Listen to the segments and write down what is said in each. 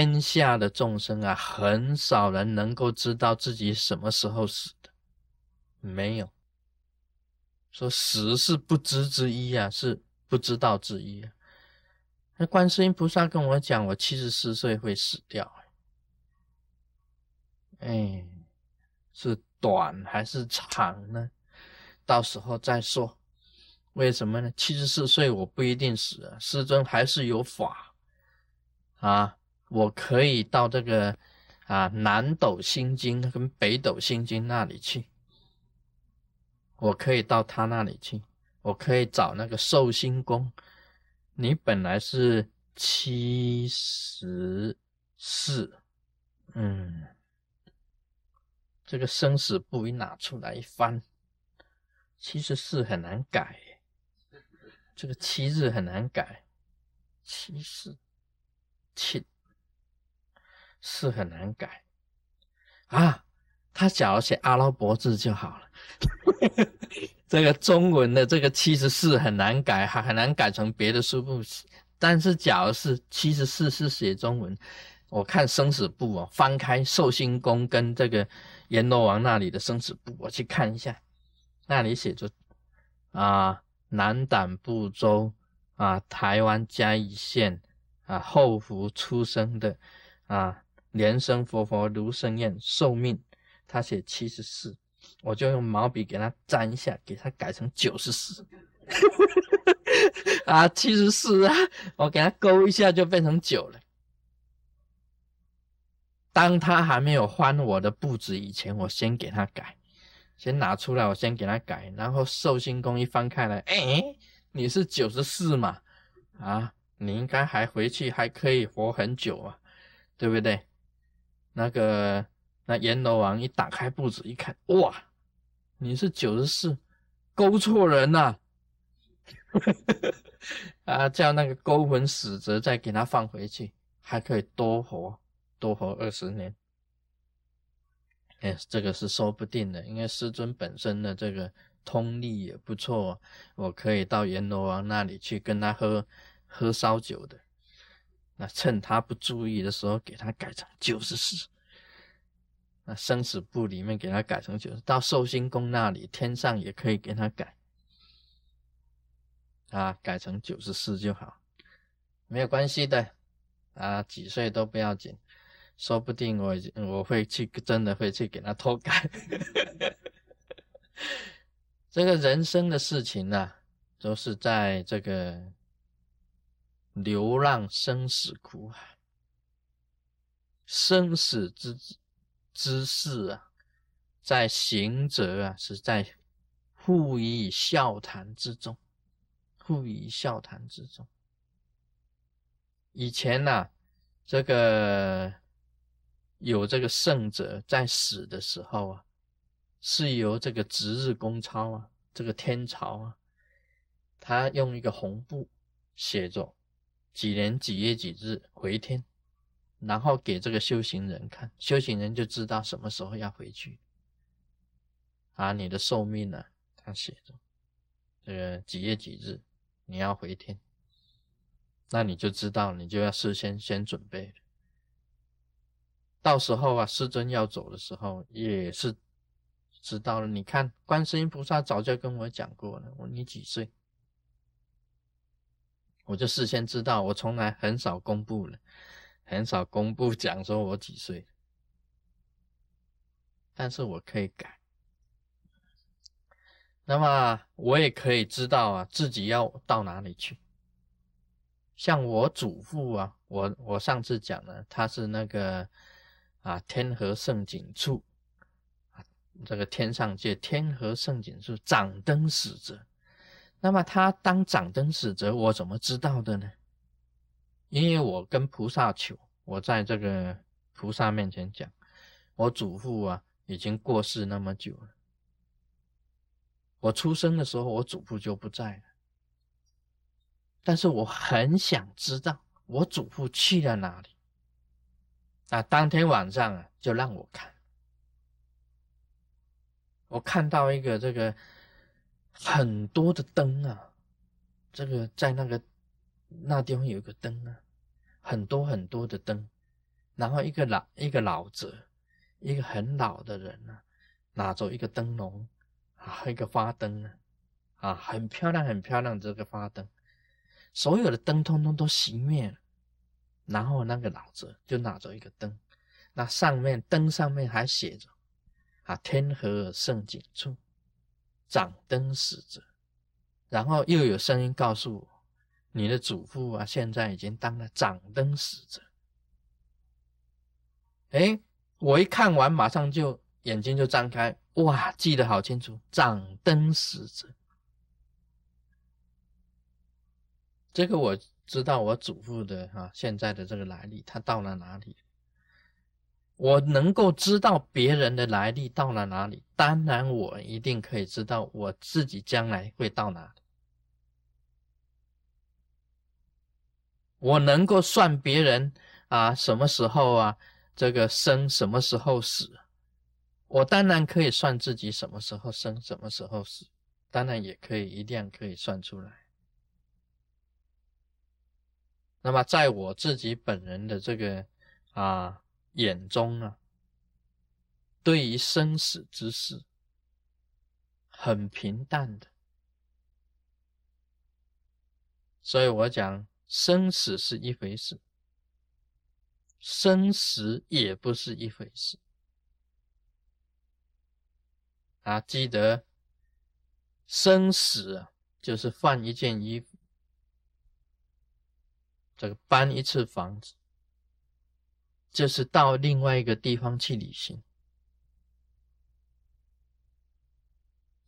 天下的众生啊，很少人能够知道自己什么时候死的，没有。说死是不知之一啊，是不知道之一。那观世音菩萨跟我讲，我七十四岁会死掉，哎，是短还是长呢？到时候再说。为什么呢？七十四岁我不一定死啊，师尊还是有法啊，我可以到这个啊南斗心经跟北斗星君那里去，我可以到他那里去，我可以找那个寿星公。你本来是七十四，嗯，这个生死簿一拿出来一翻，七十四很难改。这个七日很难改，七四七是很难改啊！他假如写阿拉伯字就好了。这个中文的这个七十四很难改，还很难改成别的数目。但是假如是七十四是写中文，我看生死簿哦，翻开寿星公跟这个阎罗王那里的生死簿，我去看一下，那里写着啊。南胆部洲啊，台湾嘉义县啊，后福出生的啊，莲生佛佛卢生燕寿命，他写七十四，我就用毛笔给他粘一下，给他改成九十四，啊，七十四啊，我给他勾一下就变成九了。当他还没有翻我的簿子以前，我先给他改。先拿出来，我先给他改，然后寿星公一翻开来，哎，你是九十四嘛？啊，你应该还回去，还可以活很久啊，对不对？那个那阎罗王一打开簿子一看，哇，你是九十四，勾错人了，啊，叫那个勾魂使者再给他放回去，还可以多活多活二十年。哎，这个是说不定的，因为师尊本身的这个通力也不错，我可以到阎罗王那里去跟他喝喝烧酒的。那趁他不注意的时候，给他改成九十四。那生死簿里面给他改成九十，到寿星宫那里，天上也可以给他改，啊，改成九十四就好，没有关系的，啊，几岁都不要紧。说不定我我会去，真的会去给他偷改。这个人生的事情呢，都是在这个流浪生死苦海，生死之之事啊，在行者啊，是在互以笑谈之中，互以笑谈之中。以前呢，这个。有这个圣者在死的时候啊，是由这个值日公操啊，这个天朝啊，他用一个红布写着几年几月几日回天，然后给这个修行人看，修行人就知道什么时候要回去。啊，你的寿命呢？他写着这个几月几日你要回天，那你就知道，你就要事先先准备。到时候啊，师尊要走的时候，也是知道了。你看，观世音菩萨早就跟我讲过了。我你几岁？我就事先知道。我从来很少公布了，很少公布讲说我几岁。但是我可以改。那么我也可以知道啊，自己要到哪里去。像我祖父啊，我我上次讲了，他是那个。啊，天河圣景处啊，这个天上界天河圣景处掌灯使者。那么他当掌灯使者，我怎么知道的呢？因为我跟菩萨求，我在这个菩萨面前讲，我祖父啊已经过世那么久了。我出生的时候，我祖父就不在了。但是我很想知道我祖父去了哪里。啊，当天晚上啊，就让我看，我看到一个这个很多的灯啊，这个在那个那地方有一个灯啊，很多很多的灯，然后一个老一个老者，一个很老的人呢，拿着一个灯笼啊，一个花灯呢，啊，很漂亮很漂亮这个花灯，所有的灯通通都熄灭了，然后那个老者就拿着一个灯，那上面灯上面还写着啊，天河圣景处，掌灯使者，然后又有声音告诉我，你的祖父啊，现在已经当了掌灯使者。哎，我一看完，马上就眼睛就张开，哇，记得好清楚，掌灯使者。这个我知道，我祖父的哈现在的这个来历，他到了哪里？我能够知道别人的来历到了哪里，当然我一定可以知道我自己将来会到哪里。我能够算别人啊，什么时候啊？这个生什么时候死？我当然可以算自己什么时候生，什么时候死，当然也可以一定可以算出来。那么在我自己本人的这个啊眼中呢，对于生死之事很平淡的，所以我讲生死是一回事。生死也不是一回事啊！记得生死，就是换一件衣服，这个搬一次房子，就是到另外一个地方去旅行，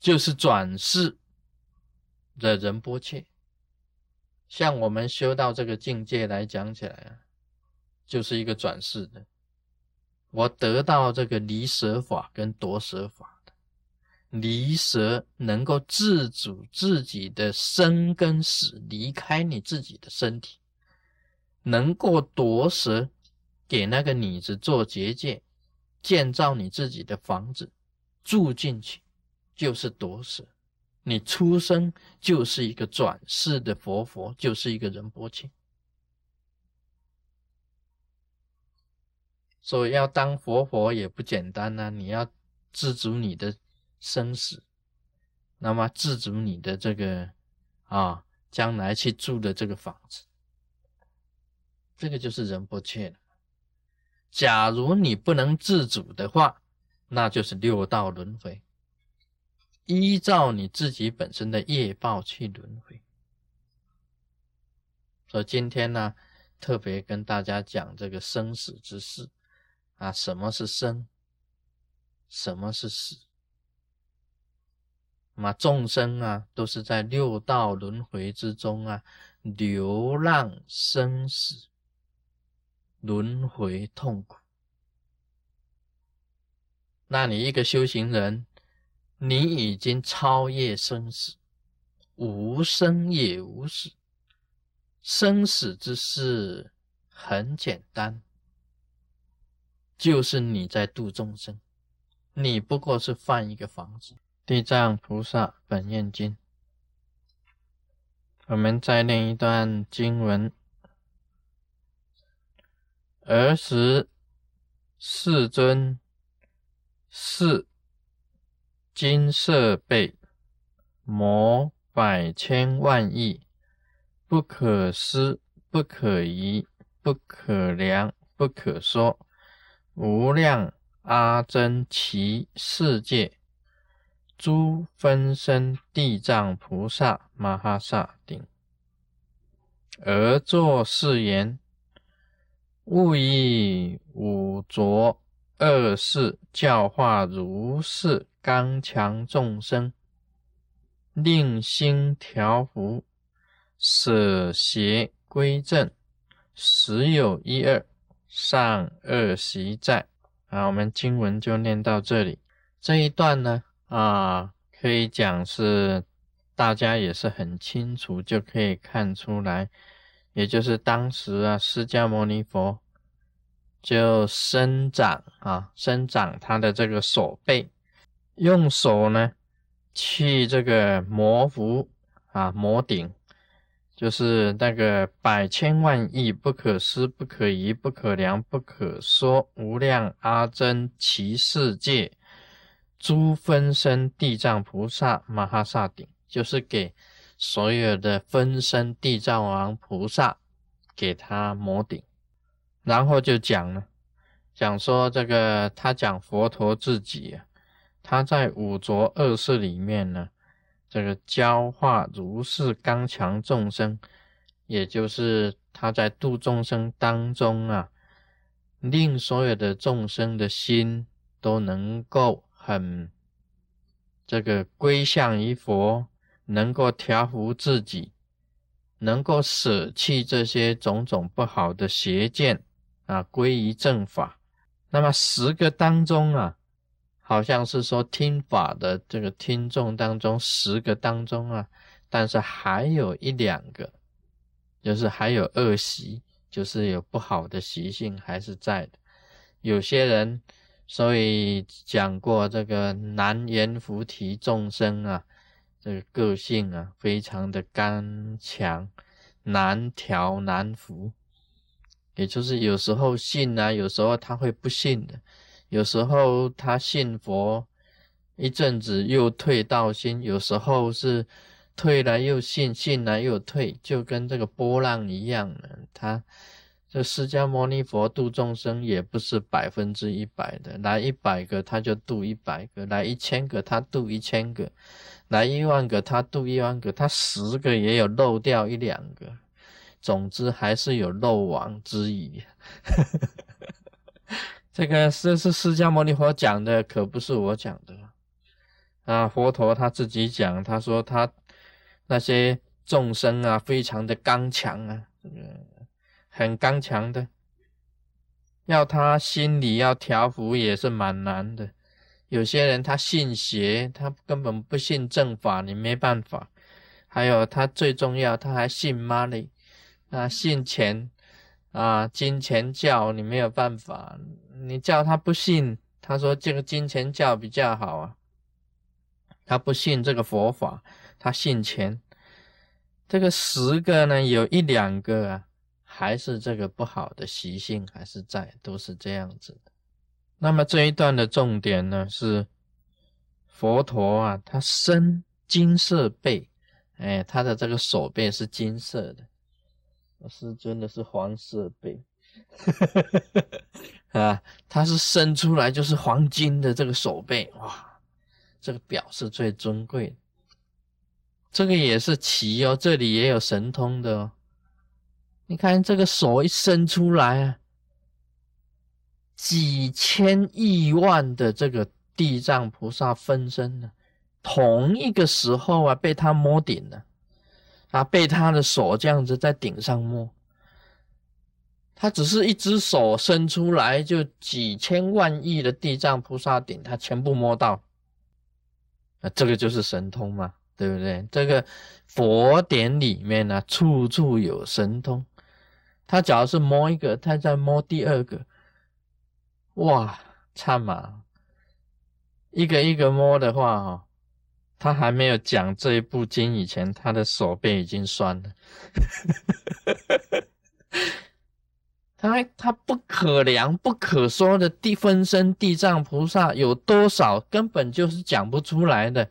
就是转世的仁波切。像我们修到这个境界来讲起来啊。就是一个转世的，我得到这个离舍法跟夺舍法的，离舍能够自主自己的生跟死，离开你自己的身体，能够夺舍给那个女子做结界，建造你自己的房子住进去，就是夺舍。你出生就是一个转世的佛佛，就是一个人波切。所以要当佛佛也不简单呐，你要自主你的生死，那么自主你的这个啊，将来去住的这个房子，这个就是仁波切了。假如你不能自主的话，那就是六道轮回，依照你自己本身的业报去轮回。所以今天呢，特别跟大家讲这个生死之事。啊，什么是生？什么是死？那众生啊，都是在六道轮回之中啊，流浪生死，轮回痛苦。那你一个修行人，你已经超越生死，无生也无死，生死之事很简单。就是你在度众生，你不过是换一个房子。地藏菩萨本愿经，我们再念一段经文：儿时世尊是金色贝，摩百千万亿，不可思，不可疑，不可量，不可说。无量阿僧祇世界，诸分身地藏菩萨摩诃萨顶，而作是言：勿以五浊恶世教化如是刚强众生，令心调伏，舍邪归正，实有一二。上恶习在啊，我们经文就念到这里。这一段呢，啊，可以讲是大家也是很清楚，就可以看出来，也就是当时啊，释迦牟尼佛就伸展啊，伸展他的这个手背，用手呢去这个摩伏啊，摩顶，就是那个百千万亿不可思不可疑不可量不可说无量阿僧祇世界诸分身地藏菩萨摩诃萨顶，就是给所有的分身地藏王菩萨给他摩顶，然后就讲了，讲说这个他讲佛陀自己啊，他在五浊恶世里面呢。这个教化如是刚强众生，也就是他在度众生当中啊，令所有的众生的心都能够很这个归向于佛，能够调伏自己，能够舍弃这些种种不好的邪见啊，归于正法。那么十个当中啊。好像是说听法的这个听众当中十个当中啊，但是还有一两个，就是还有恶习，就是有不好的习性还是在的。有些人，所以讲过这个难言菩提众生啊，这个个性啊非常的刚强，难调难服，也就是有时候信啊，有时候他会不信的。有时候他信佛一阵子又退道心，有时候是退了又信，信了又退，就跟这个波浪一样的。他这释迦牟尼佛度众生也不是百分之一百的，来一百个他就度一百个，来一千个他度一千个，来一万个他渡一万个，他十个也有漏掉一两个，总之还是有漏网之鱼。这个是是释迦牟尼佛讲的，可不是我讲的啊！佛陀他自己讲，他说他那些众生啊，非常的刚强啊，这个很刚强的，要他心里要调伏也是蛮难的。有些人他信邪，他根本不信正法，你没办法。还有他最重要，他还信 money，，啊，信钱啊，金钱教，你没有办法。你叫他不信，他说这个金钱教比较好啊。他不信这个佛法，他信钱。这个十个呢，有一两个啊，还是这个不好的习性还是在，都是这样子的。那么这一段的重点呢，是佛陀啊，他身金色背，哎，他的这个手背是金色的，师尊的是黄色背。啊，他是生出来就是黄金的这个手背，哇，这个表是最尊贵的。这个也是奇哦，这里也有神通的哦。你看这个手一伸出来啊，几千亿万的这个地藏菩萨分身呢，同一个时候啊，被他摸顶了，啊，被他的手这样子在顶上摸。他只是一只手伸出来，就几千万亿的地藏菩萨顶，他全部摸到。啊这个就是神通嘛，对不对？这个佛典里面呢，处处有神通。他只要是摸一个，他再摸第二个，哇，差嘛！一个一个摸的话，哈，他还没有讲这一部经以前，他的手背已经酸了。他他不可量、不可说的地分身地藏菩萨有多少，根本就是讲不出来的。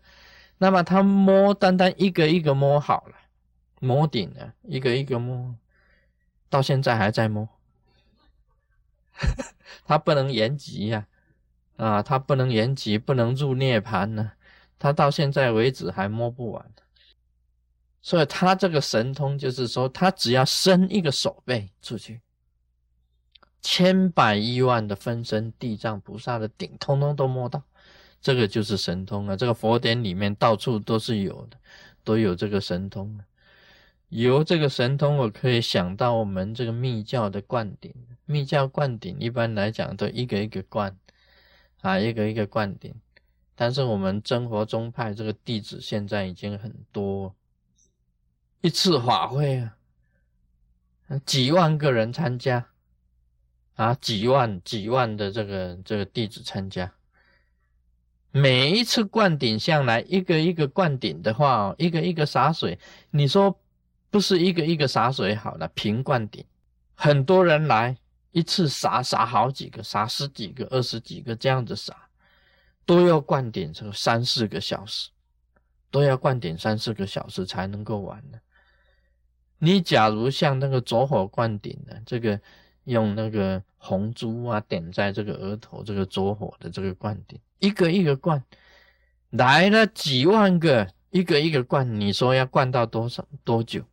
那么他摸，单单一个一个摸好了，摸顶了，一个一个摸，到现在还在摸。他不能延吉呀，啊，他不能延吉，不能入涅槃呢。他到现在为止还摸不完。所以他这个神通就是说，他只要伸一个手背出去。千百亿万的分身地藏菩萨的顶，通通都摸到，这个就是神通啊！这个佛典里面到处都是有的，都有这个神通。由这个神通，我可以想到我们这个密教的灌顶。密教灌顶一般来讲都一个一个灌啊，一个一个灌顶。但是我们真佛宗派这个弟子现在已经很多，一次法会啊，几万个人参加。啊，几万几万的这个这个弟子参加，每一次灌顶下来，一个一个灌顶的话，一个一个洒水，你说不是一个一个洒水好了，平灌顶，很多人来一次撒撒好几个，撒十几个、二十几个这样子撒，都要灌顶这个三四个小时，都要灌顶三四个小时才能够完的。你假如像那个着火灌顶的这个，用那个红珠啊点在这个额头这个着火的这个灌顶，一个一个灌，来了几万个，一个一个灌，你说要灌到多少多久？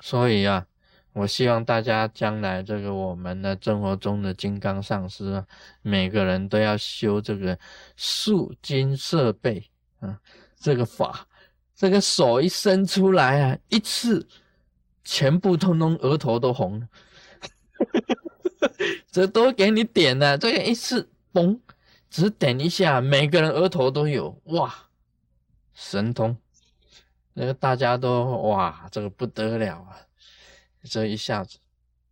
所以啊，我希望大家将来这个我们的生活中的金刚上师啊，每个人都要修这个塑金设备啊，这个法。这个手一伸出来啊，一次全部通通额头都红，这都给你点了。这个一次嘣，只点一下，每个人额头都有哇，神通！那个大家都哇，这个不得了啊！这一下子，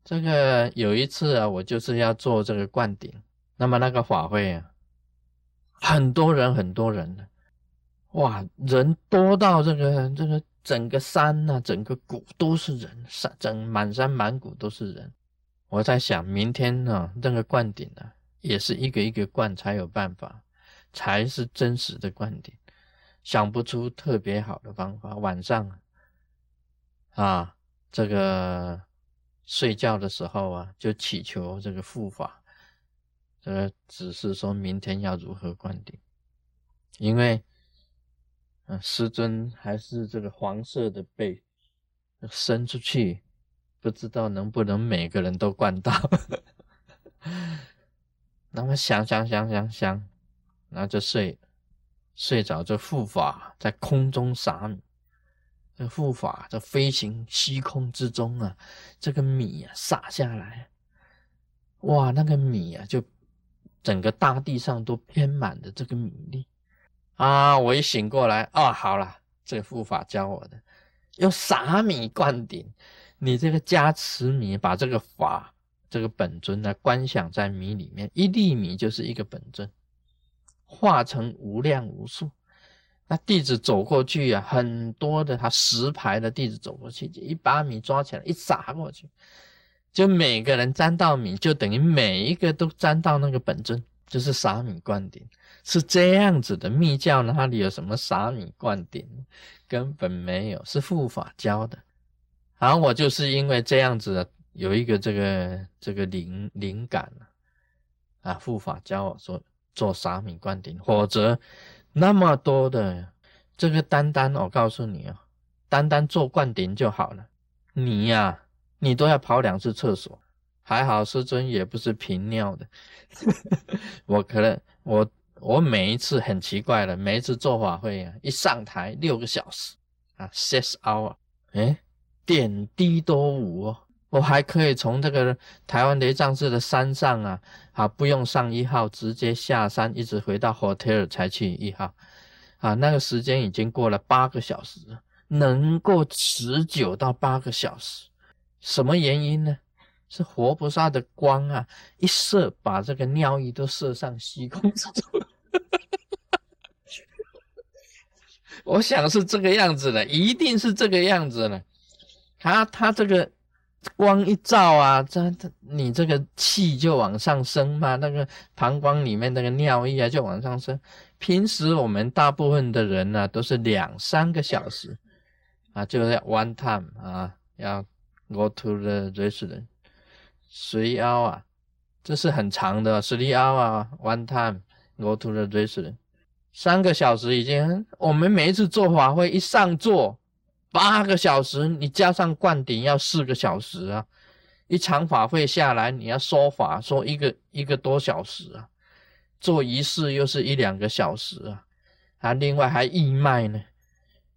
这个有一次啊，我就是要做这个灌顶，那么那个法会啊，很多人，很多人呢。哇，人多到这个这个整个山呐，整个谷都是人，山整满山满谷都是人。我在想，明天呢，那个灌顶呢，也是一个一个灌才有办法，才是真实的灌顶。想不出特别好的方法。晚上啊，这个睡觉的时候啊，就祈求这个护法，这个只是说明天要如何灌顶，因为。师尊还是这个黄色的背伸出去，不知道能不能每个人都灌到。那么想想想想想，然后就睡，睡着这护法在空中撒米，这护法在飞行虚空之中啊，这个米啊撒下来，哇，那个米啊就整个大地上都偏满的这个米粒。啊！我一醒过来，啊，好了，这个护法教我的，用撒米灌顶，你这个加持米，把这个法，这个本尊呢，观想在米里面，一粒米就是一个本尊，化成无量无数。那弟子走过去啊，很多的，他十排的弟子走过去，一把米抓起来，一撒过去，就每个人沾到米，就等于每一个都沾到那个本尊，就是撒米灌顶。是这样子的，密教哪里有什么撒米灌顶？根本没有，是护法教的。然后我就是因为这样子有一个这个这个灵灵感啊，护法教我说做撒米灌顶，否则那么多的这个单单我告诉你啊，单单做灌顶就好了，你呀你都要跑两次厕所。还好师尊也不是频尿的，我可能我。我每一次很奇怪的，每一次做法会啊，一上台六个小时啊，six hour，哎，点滴都无哦，我还可以从这个台湾雷藏寺的山上啊，啊，不用上一号，直接下山，一直回到 hotel 才去一号，啊，那个时间已经过了八个小时，能够持久到八个小时，什么原因呢？是活菩萨的光啊，一射把这个尿意都射上虚空之中。我想是这个样子的，一定是这个样子的。他他这个光一照啊，这这你这个气就往上升嘛，那个膀胱里面那个尿液啊就往上升。平时我们大部分的人呢，都是两三个小时啊，就是 one time 啊，要 go to the restroom。随凹啊，这是很长的。十里凹啊，one time go to the restroom，三个小时已经。我们每一次做法会一上座八个小时，你加上灌顶要四个小时啊。一场法会下来，你要说法说一个一个多小时啊，做仪式又是一两个小时啊。啊，另外还义卖呢，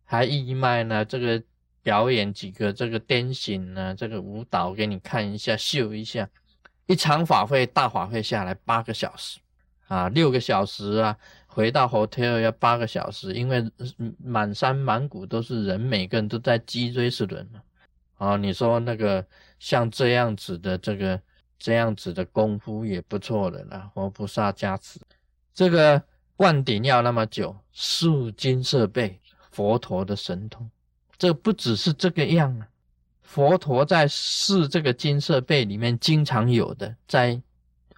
还义卖呢，这个。表演几个这个癫醒呢，这个舞蹈给你看一下，秀一下。一场法会大法会下来八个小时啊，六个小时啊，回到 hotel 要八个小时，因为满山满谷都是人，每个人都在脊椎是人嘛。啊，你说那个像这样子的这个这样子的功夫也不错的啦，活菩萨加持。这个灌顶要那么久，塑金设备，佛陀的神通。这不只是这个样啊，佛陀在试这个金色贝里面经常有的，在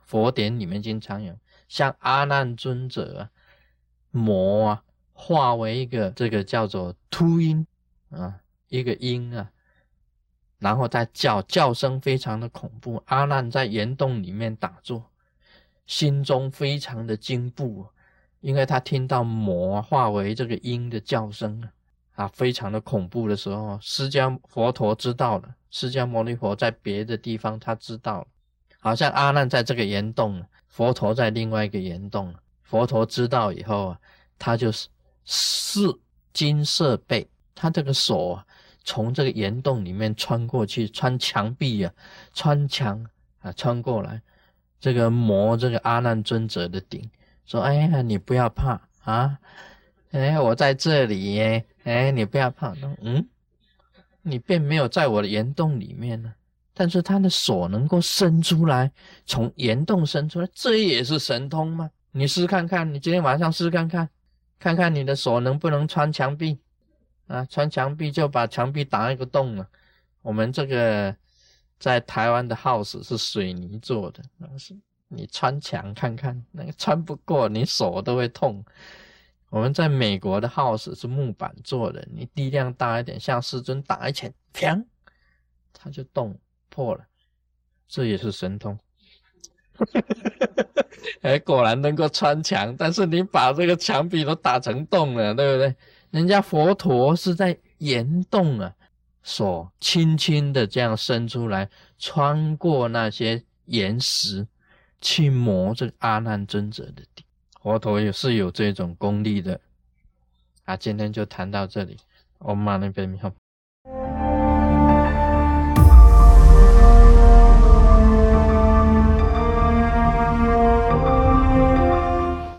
佛典里面经常有，像阿难尊者啊，魔啊，化为一个这个叫做秃鹰啊，一个鹰啊，然后再叫，叫声非常的恐怖。阿难在岩洞里面打坐，心中非常的惊怖，因为他听到魔化为这个鹰的叫声啊。非常的恐怖的时候，释迦佛陀知道了。释迦牟尼佛在别的地方他知道了，好像阿难在这个岩洞，佛陀在另外一个岩洞。佛陀知道以后啊，他就是是金色背，他这个手啊，从这个岩洞里面穿过去，穿墙壁啊，穿墙啊，穿过来，这个磨这个阿难尊者的顶，说：“哎呀，你不要怕啊。”哎，我在这里耶！哎，你不要怕。嗯，你并没有在我的岩洞里面呢，但是他的手能够伸出来，从岩洞伸出来，这也是神通吗？你试试看看，你今天晚上试试看看，看看你的手能不能穿墙壁啊？穿墙壁就把墙壁打一个洞了。我们这个在台湾的 house 是水泥做的，那是你穿墙看看，那个穿不过，你手都会痛。我们在美国的 house 是木板做的，你力量大一点，像师尊打一拳，砰，它就动破了，这也是神通。哎，果然能够穿墙，但是你把这个墙壁都打成洞了，对不对？人家佛陀是在岩洞啊，手轻轻的这样伸出来，穿过那些岩石，去磨这个阿难尊者的底。佛陀也是有这种功力的，啊，今天就谈到这里，我们那边好。